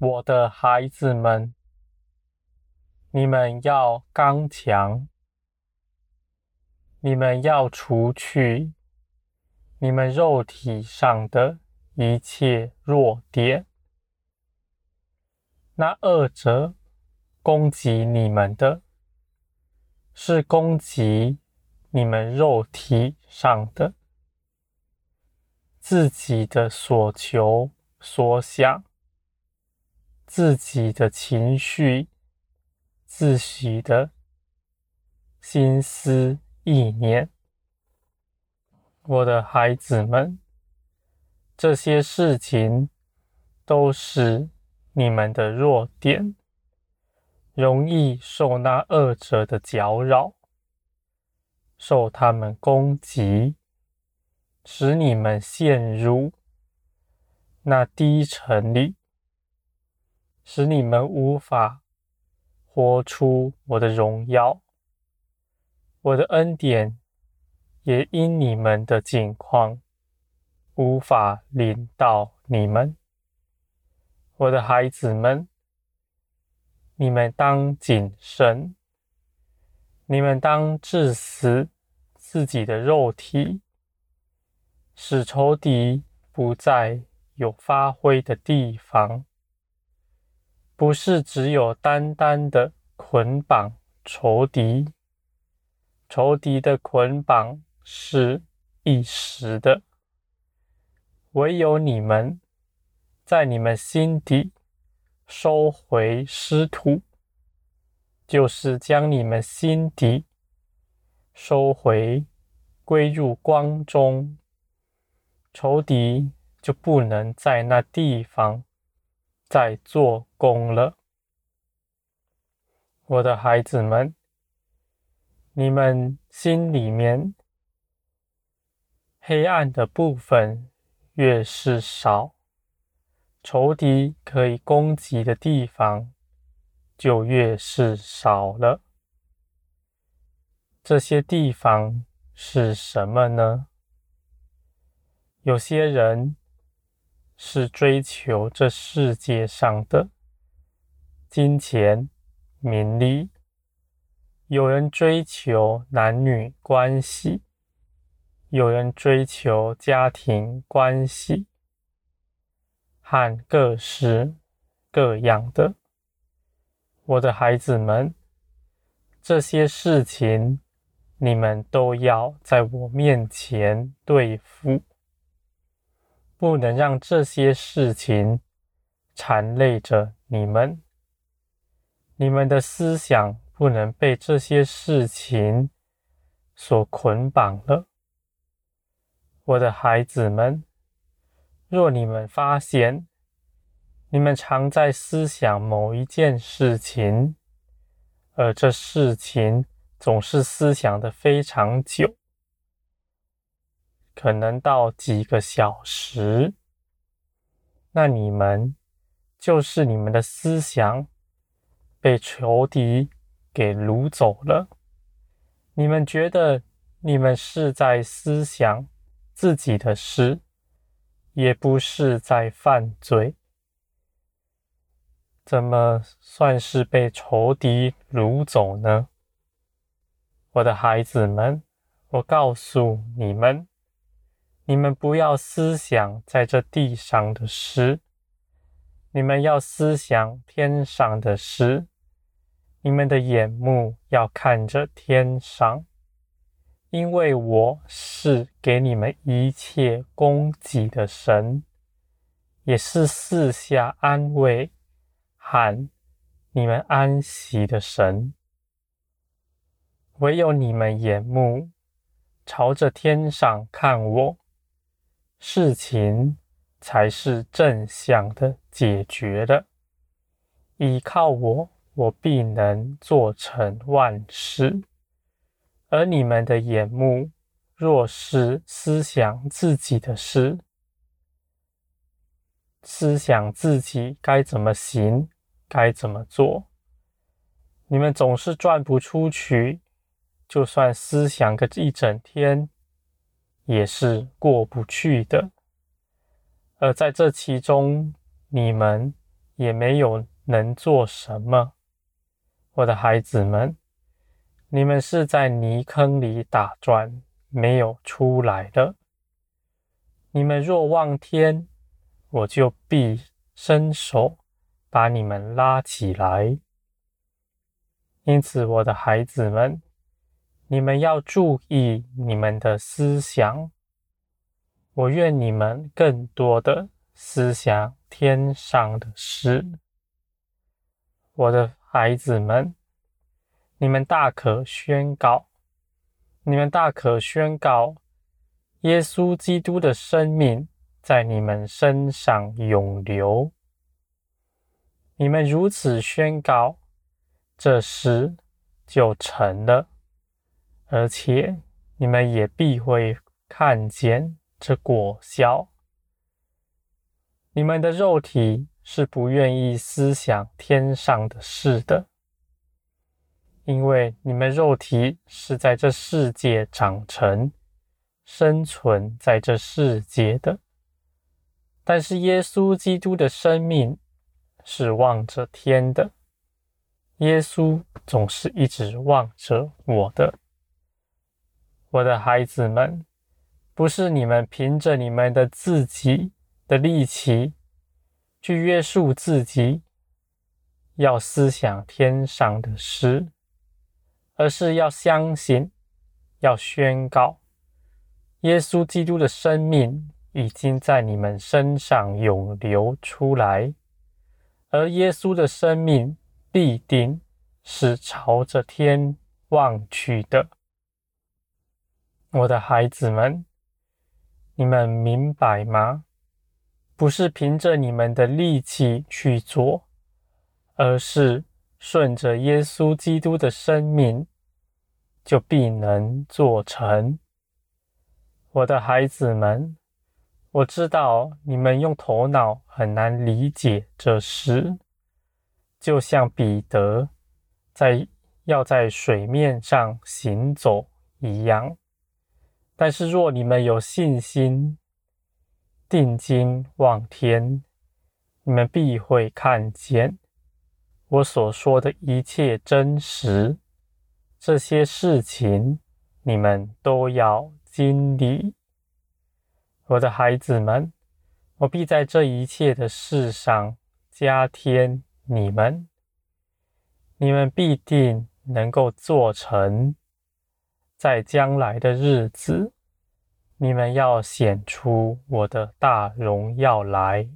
我的孩子们，你们要刚强，你们要除去你们肉体上的一切弱点。那恶者攻击你们的，是攻击你们肉体上的，自己的所求所想。自己的情绪、自己的心思意念，我的孩子们，这些事情都是你们的弱点，容易受那恶者的搅扰，受他们攻击，使你们陷入那低沉里。使你们无法活出我的荣耀，我的恩典也因你们的境况无法临到你们。我的孩子们，你们当谨慎，你们当致死自己的肉体，使仇敌不再有发挥的地方。不是只有单单的捆绑仇敌，仇敌的捆绑是一时的，唯有你们在你们心底收回失土，就是将你们心底收回归入光中，仇敌就不能在那地方在做工了，我的孩子们，你们心里面黑暗的部分越是少，仇敌可以攻击的地方就越是少了。这些地方是什么呢？有些人是追求这世界上的。金钱、名利，有人追求男女关系，有人追求家庭关系，和各式各样的。我的孩子们，这些事情你们都要在我面前对付，不能让这些事情缠累着你们。你们的思想不能被这些事情所捆绑了，我的孩子们。若你们发现你们常在思想某一件事情，而这事情总是思想的非常久，可能到几个小时，那你们就是你们的思想。被仇敌给掳走了。你们觉得你们是在思想自己的事，也不是在犯罪，怎么算是被仇敌掳走呢？我的孩子们，我告诉你们，你们不要思想在这地上的事。你们要思想天上的事，你们的眼目要看着天上，因为我是给你们一切供给的神，也是四下安慰喊你们安息的神。唯有你们眼目朝着天上看我，事情才是正向的解决的。依靠我，我必能做成万事。而你们的眼目若是思想自己的事，思想自己该怎么行，该怎么做，你们总是转不出去。就算思想个一整天，也是过不去的。而在这其中，你们也没有能做什么。我的孩子们，你们是在泥坑里打转，没有出来的。你们若望天，我就必伸手把你们拉起来。因此，我的孩子们，你们要注意你们的思想。我愿你们更多的思想天上的事。我的孩子们，你们大可宣告，你们大可宣告，耶稣基督的生命在你们身上涌流。你们如此宣告。这事就成了，而且你们也必会看见这果效。你们的肉体是不愿意思想天上的事的，因为你们肉体是在这世界长成、生存在这世界的，但是耶稣基督的生命是望着天的。耶稣总是一直望着我的，我的孩子们，不是你们凭着你们的自己的力气去约束自己，要思想天上的事，而是要相信，要宣告，耶稣基督的生命已经在你们身上涌流出来，而耶稣的生命。必定是朝着天望去的，我的孩子们，你们明白吗？不是凭着你们的力气去做，而是顺着耶稣基督的生命，就必能做成。我的孩子们，我知道你们用头脑很难理解这事。就像彼得在要在水面上行走一样，但是若你们有信心，定睛望天，你们必会看见我所说的一切真实。这些事情你们都要经历。我的孩子们，我必在这一切的事上加添。你们，你们必定能够做成，在将来的日子，你们要显出我的大荣耀来。